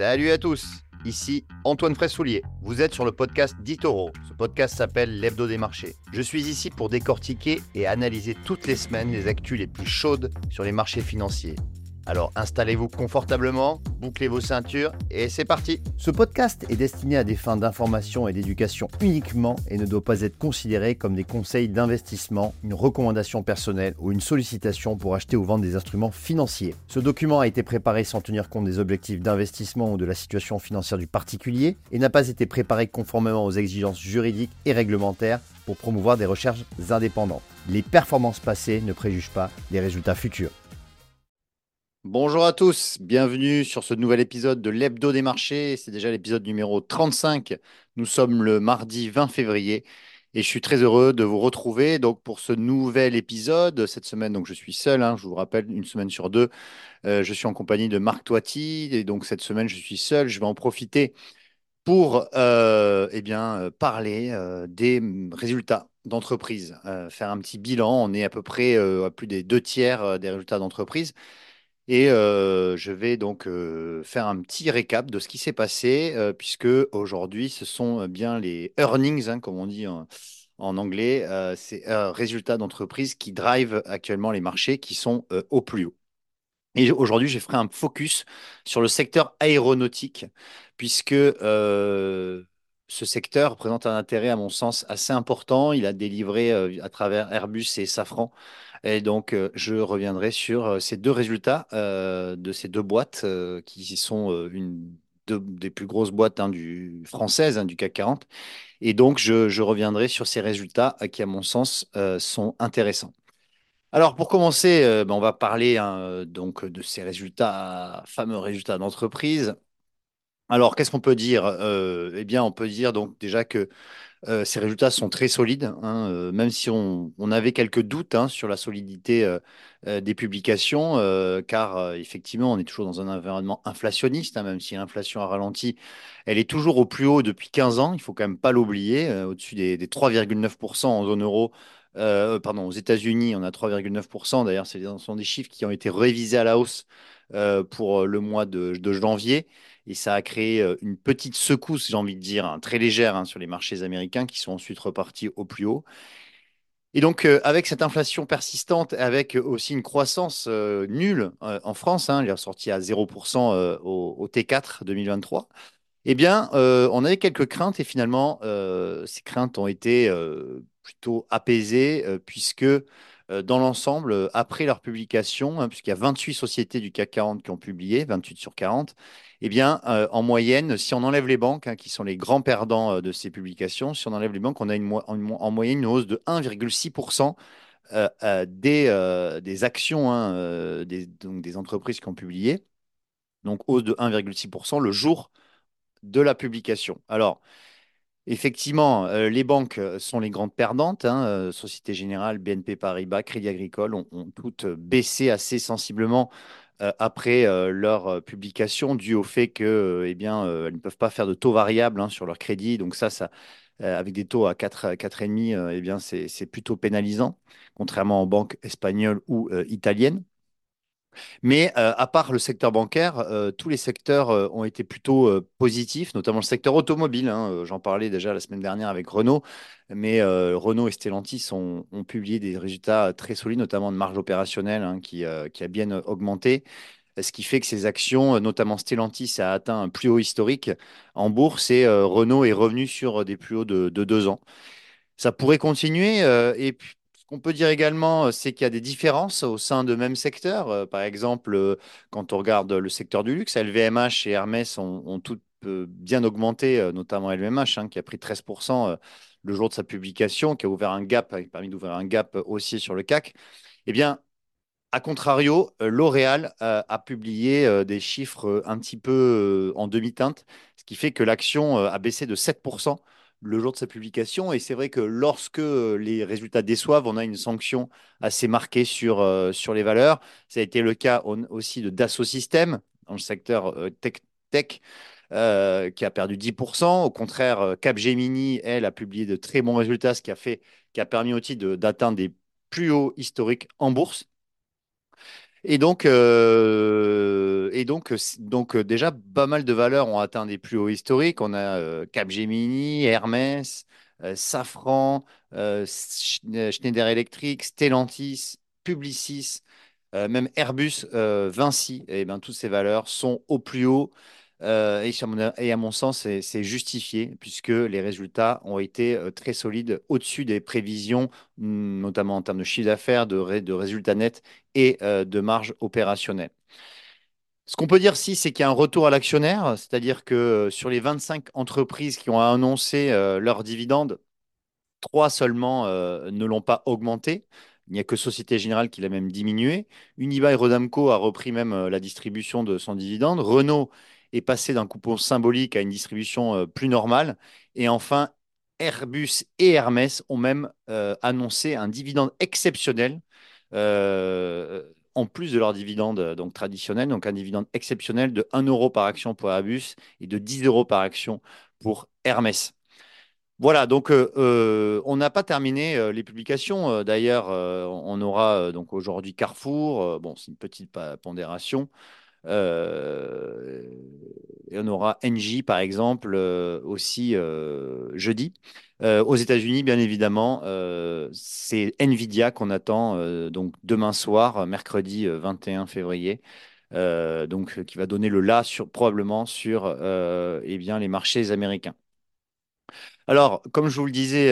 Salut à tous, ici Antoine Fraissoulier. Vous êtes sur le podcast d'Itoro. Ce podcast s'appelle L'Hebdo des marchés. Je suis ici pour décortiquer et analyser toutes les semaines les actus les plus chaudes sur les marchés financiers. Alors installez-vous confortablement, bouclez vos ceintures et c'est parti Ce podcast est destiné à des fins d'information et d'éducation uniquement et ne doit pas être considéré comme des conseils d'investissement, une recommandation personnelle ou une sollicitation pour acheter ou vendre des instruments financiers. Ce document a été préparé sans tenir compte des objectifs d'investissement ou de la situation financière du particulier et n'a pas été préparé conformément aux exigences juridiques et réglementaires pour promouvoir des recherches indépendantes. Les performances passées ne préjugent pas des résultats futurs. Bonjour à tous, bienvenue sur ce nouvel épisode de l'Hebdo des marchés. C'est déjà l'épisode numéro 35. Nous sommes le mardi 20 février et je suis très heureux de vous retrouver donc pour ce nouvel épisode. Cette semaine, donc je suis seul, hein, je vous rappelle, une semaine sur deux. Euh, je suis en compagnie de Marc Toiti et donc cette semaine, je suis seul. Je vais en profiter pour euh, eh bien, parler euh, des résultats d'entreprise, faire un petit bilan. On est à peu près à plus des deux tiers des résultats d'entreprise. Et je vais donc faire un petit récap de ce qui s'est passé, puisque aujourd'hui, ce sont bien les earnings, hein, comme on dit en, anglais, ces résultats d'entreprise qui drivent actuellement les marchés qui sont au plus haut. Et aujourd'hui, je ferai un focus sur le secteur aéronautique, puisque ce secteur présente un intérêt, à mon sens, assez important. Il a délivré à travers Airbus et Safran et donc, euh, je reviendrai sur euh, ces deux résultats euh, de ces deux boîtes qui sont une des plus grosses boîtes hein, françaises hein, du CAC 40. Et donc, je, reviendrai sur ces résultats qui, à mon sens, sont intéressants. Alors, pour commencer, ben, on va parler hein, donc de ces résultats, fameux résultats d'entreprise. Alors, qu'est-ce qu'on peut dire? Eh bien, on peut dire donc déjà que euh, ces résultats sont très solides, hein, euh, même si on, avait quelques doutes hein, sur la solidité euh, des publications, car effectivement, on est toujours dans un environnement inflationniste, hein, même si l'inflation a ralenti, elle est toujours au plus haut depuis 15 ans, il faut quand même pas l'oublier, au-dessus des, 3,9% en zone euro. pardon, aux États-Unis, on a 3,9%. D'ailleurs, ce sont des chiffres qui ont été révisés à la hausse pour le mois de janvier et ça a créé euh, une petite secousse, j'ai envie de dire, hein, très légère hein, sur les marchés américains qui sont ensuite repartis au plus haut. Et donc, euh, avec cette inflation persistante, avec aussi une croissance euh, nulle en France, hein, il est ressorti à 0% au, T4 2023, eh bien, on avait quelques craintes et finalement, ces craintes ont été plutôt apaisées puisque dans l'ensemble, après leur publication, puisqu'il y a 28 sociétés du CAC 40 qui ont publié, 28 sur 40, eh bien, euh, en moyenne, si on enlève les banques, hein, qui sont les grands perdants euh, de ces publications, si on enlève les banques, on a en, moyenne une hausse de 1,6% euh, des, actions hein, des entreprises qui ont publié. Donc, hausse de 1,6% le jour de la publication. Alors, Effectivement, les banques sont les grandes perdantes. Hein, Société Générale, BNP Paribas, Crédit Agricole ont, toutes baissé assez sensiblement euh, après euh, leur euh, publication, dû au fait que, eh ne peuvent pas faire de taux variables hein, sur leur crédit. Donc ça, ça avec des taux à 4, 4,5, eh bien, c'est plutôt pénalisant, contrairement aux banques espagnoles ou italiennes. Mais euh, à part le secteur bancaire, euh, tous les secteurs euh, ont été plutôt positifs, notamment le secteur automobile. Hein, j'en parlais déjà la semaine dernière avec Renault, mais Renault et Stellantis ont, publié des résultats très solides, notamment de marge opérationnelle hein, qui, a bien augmenté. Ce qui fait que ces actions, notamment Stellantis, a atteint un plus haut historique en bourse et Renault est revenu sur des plus hauts de, de deux ans. Ça pourrait continuer. et puis, qu'on peut dire également, euh, c'est qu'il y a des différences au sein de même secteur. Euh, par exemple, euh, quand on regarde le secteur du luxe, LVMH et Hermès ont, ont toutes bien augmenté, notamment LVMH, hein, qui a pris 13% le jour de sa publication, qui a ouvert un gap, a permis d'ouvrir un gap haussier sur le CAC. Eh bien, a contrario, L'Oréal a publié des chiffres un petit peu en demi-teinte, ce qui fait que l'action a baissé de 7% le jour de sa publication. Et c'est vrai que lorsque les résultats déçoivent, on a une sanction assez marquée sur, euh, sur les valeurs. Ça a été le cas aussi de Dassault Systèmes dans le secteur euh, tech, tech euh, qui a perdu 10%. Au contraire, Capgemini, elle, a publié de très bons résultats, ce qui a, fait, qui a permis aussi d'atteindre des plus hauts historiques en bourse. Et donc, euh, euh, déjà, pas mal de valeurs ont atteint des plus hauts historiques. On a euh, Capgemini, Hermès, Safran, Sch- Schneider Electric, Stellantis, Publicis, même Airbus, Vinci. Et ben, toutes ces valeurs sont au plus haut. Euh, et, à mon, sens, c'est justifié puisque les résultats ont été euh, très solides au-dessus des prévisions, hum, notamment en termes de chiffre d'affaires, de, ré- de résultats nets et euh, de marge opérationnelle. Ce qu'on peut dire, si, c'est qu'il y a un retour à l'actionnaire, c'est-à-dire que sur les 25 entreprises qui ont annoncé euh, leurs dividendes, trois seulement ne l'ont pas augmenté. Il n'y a que Société Générale qui l'a même diminué. Unibail Rodamco a repris même la distribution de son dividende. Renault est passé d'un coupon symbolique à une distribution euh, plus normale. Et enfin, Airbus et Hermès ont même euh, annoncé un dividende exceptionnel euh, en plus de leur dividende donc traditionnel, donc un dividende exceptionnel de 1 euro par action pour Airbus et de 10 euros par action pour Hermès. Voilà, donc on n'a pas terminé les publications. D'ailleurs, on aura donc aujourd'hui Carrefour. bon, c'est une petite pondération. Euh, et on aura Engie, par exemple, euh, aussi euh, jeudi. Aux États-Unis, bien évidemment, c'est Nvidia qu'on attend donc demain soir, mercredi euh, 21 février. donc, qui va donner le là sur, probablement sur eh bien, les marchés américains. Alors, comme je vous le disais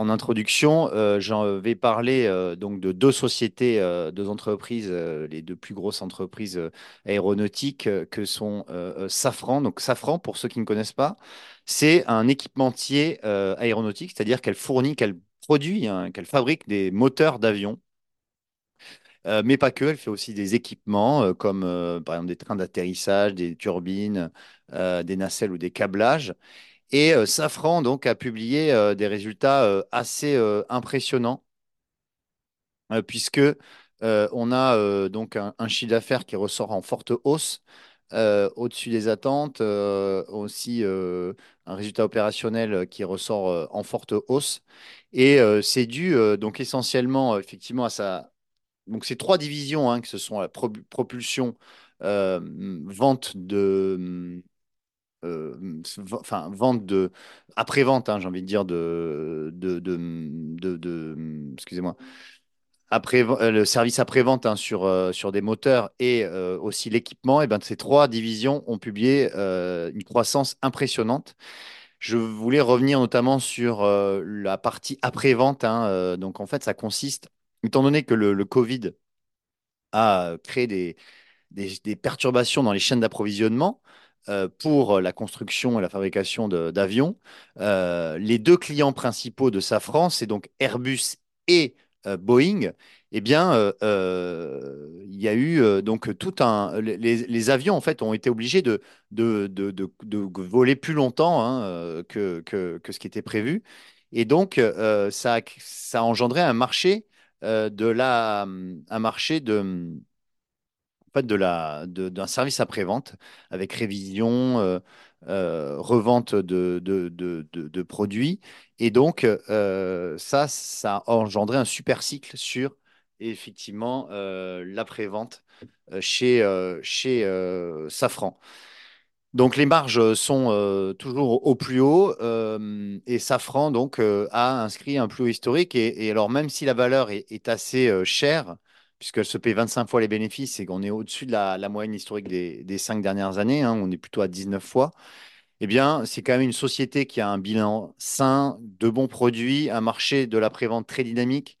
en introduction, euh, j'en vais parler euh, donc de deux sociétés, euh, deux entreprises, les deux plus grosses entreprises aéronautiques que sont Safran. Donc, Safran, pour ceux qui ne connaissent pas, c'est un équipementier aéronautique, c'est-à-dire qu'elle fournit, qu'elle produit, hein, qu'elle fabrique des moteurs d'avion. Euh, mais pas que, elle fait aussi des équipements comme par exemple des trains d'atterrissage, des turbines, des nacelles ou des câblages. Et euh, Safran donc a publié euh, des résultats euh, assez impressionnants puisque on a donc un, chiffre d'affaires qui ressort en forte hausse au-dessus des attentes, aussi un résultat opérationnel qui ressort en forte hausse. Et c'est dû donc essentiellement effectivement à sa donc ces trois divisions hein, que ce sont la pro- propulsion, vente de enfin, vente de, après-vente, hein, j'ai envie de dire, de, de, de, excusez-moi, après, euh, le service après-vente hein, sur, euh, sur des moteurs et euh, aussi l'équipement, et ben, ces trois divisions ont publié une croissance impressionnante. Je voulais revenir notamment sur la partie après-vente. hein, euh, donc, en fait, ça consiste, étant donné que le, Covid a créé des, des, perturbations dans les chaînes d'approvisionnement pour la construction et la fabrication d'avions. Euh, les deux clients principaux de Safran, c'est donc Airbus et euh, Boeing. Eh bien, euh, euh, il y a eu euh, donc tout un. Les, avions, en fait, ont été obligés de, voler plus longtemps hein, euh, que, ce qui était prévu. Et donc, euh, ça, a- engendré un marché euh, de la, un marché de de la, d'un service après-vente avec révision, euh, euh, revente de, de, produits. Et donc, euh, ça, ça a engendré un super cycle sur effectivement l'après-vente chez, chez Safran. Donc les marges sont toujours au plus haut et Safran donc a inscrit un plus haut historique et, alors même si la valeur est, assez chère puisqu'elle se paie 25 fois les bénéfices et qu'on est au-dessus de la, moyenne historique des, cinq dernières années, hein, on est plutôt à 19 fois, eh bien c'est quand même une société qui a un bilan sain, de bons produits, un marché de la prévente très dynamique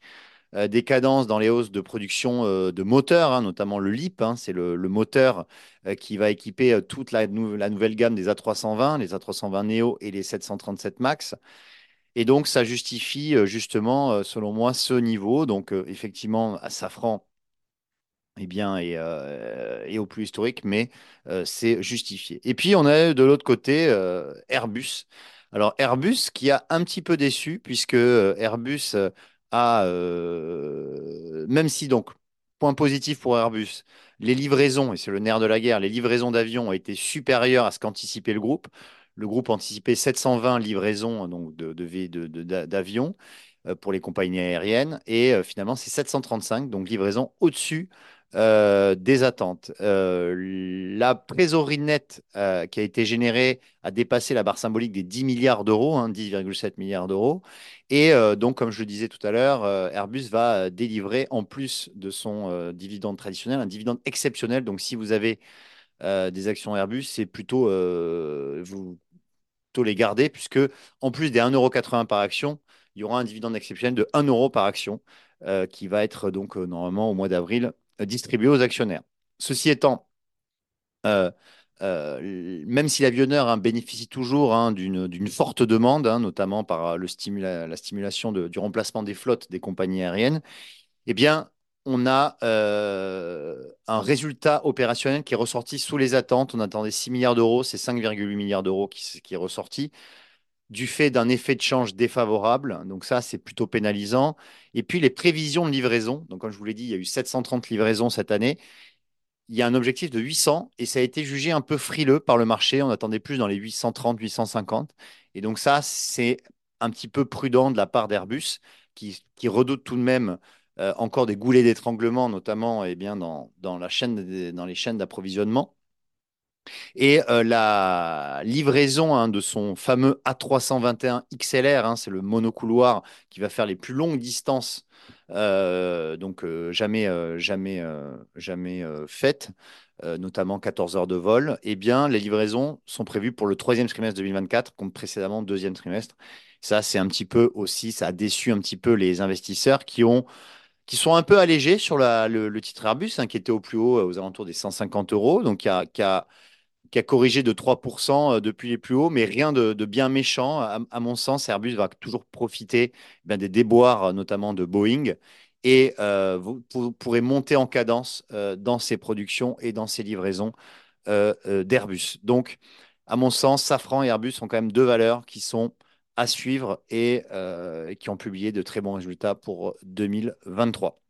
euh, des cadences dans les hausses de production euh, de moteurs, hein, notamment le LEAP, hein, c'est le, moteur euh, qui va équiper toute la, la nouvelle gamme des A320, les A320 Neo et les 737 MAX. Et donc, ça justifie justement, selon moi, ce niveau. Donc, effectivement, à Safran, eh bien, et, euh, et au plus historique, mais euh, c'est justifié. Et puis, on a de l'autre côté euh, Airbus. Alors, Airbus qui a un petit peu déçu, puisque Airbus a, même si donc, point positif pour Airbus, les livraisons, et c'est le nerf de la guerre, les livraisons d'avions ont été supérieures à ce qu'anticipait le groupe. Le groupe anticipait 720 livraisons donc de- d'avions. pour les compagnies aériennes. Et finalement, c'est 735, donc livraison au-dessus euh, des attentes. Euh, la trésorerie nette euh, qui a été générée a dépassé la barre symbolique des 10 milliards d'euros, 10,7 hein, milliards d'euros. Et donc, comme je le disais tout à l'heure, Airbus va délivrer, en plus de son dividende traditionnel, un dividende exceptionnel. Donc, si vous avez des actions Airbus, c'est plutôt, vous, plutôt les garder, puisque en plus des 1,80€ par action, il y aura un dividende exceptionnel de 1 euro par action. qui va être donc normalement au mois d'avril distribué aux actionnaires. Ceci étant, euh, euh, même si l'avionneur hein, bénéficie toujours hein, d'une forte demande, hein, notamment par la stimulation du remplacement des flottes des compagnies aériennes, eh on a euh, un résultat opérationnel qui est ressorti sous les attentes. On attendait 6 milliards d'euros, c'est 5,8 milliards d'euros qui, est ressorti du fait d'un effet de change défavorable. Donc ça, c'est plutôt pénalisant. Et puis les prévisions de livraison. Donc comme je vous l'ai dit, il y a eu 730 livraisons cette année. Il y a un objectif de 800 et ça a été jugé un peu frileux par le marché. On attendait plus dans les 830, 850. Et donc ça, c'est un petit peu prudent de la part d'Airbus qui, redoute tout de même euh, encore des goulets d'étranglement, notamment eh bien, dans, la chaîne, dans les chaînes d'approvisionnement. Et euh, la livraison hein, de son fameux A321 XLR, hein, c'est le monocouloir qui va faire les plus longues distances, euh, donc euh, jamais, jamais, jamais faites, notamment 14 heures de vol. Eh bien, les livraisons sont prévues pour le troisième trimestre 2024, comme précédemment deuxième trimestre. Ça, c'est un petit peu aussi, ça a déçu un petit peu les investisseurs qui ont qui sont un peu allégés sur le, titre Airbus, hein, qui était au plus haut, aux alentours des 150 euros, donc qui a, qui a qui a corrigé de 3% euh, depuis les plus hauts, mais rien de, bien méchant. À, mon sens, Airbus va toujours profiter eh des déboires, euh, notamment de Boeing, et euh, vous, pourrez monter en cadence dans ses productions et dans ses livraisons d'Airbus. Donc, à mon sens, Safran et Airbus sont quand même deux valeurs qui sont à suivre et qui ont publié de très bons résultats pour 2023.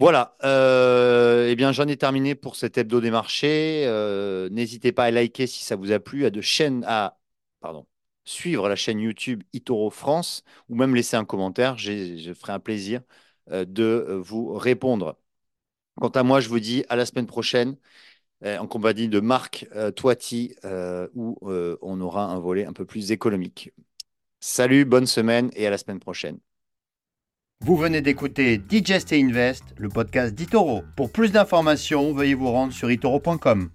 Voilà, euh, eh bien j'en ai terminé pour cet hebdo des marchés. Euh, n'hésitez pas à liker si ça vous a plu, à de chaînes, à suivre la chaîne YouTube Itoro France ou même laisser un commentaire. Je ferai un plaisir euh, de vous répondre. Quant à moi, je vous dis à la semaine prochaine en compagnie de Marc Toiti où on aura un volet un peu plus économique. Salut, bonne semaine et à la semaine prochaine. Vous venez d'écouter Digest et Invest, le podcast d'Itoro. Pour plus d'informations, veuillez vous rendre sur itoro.com.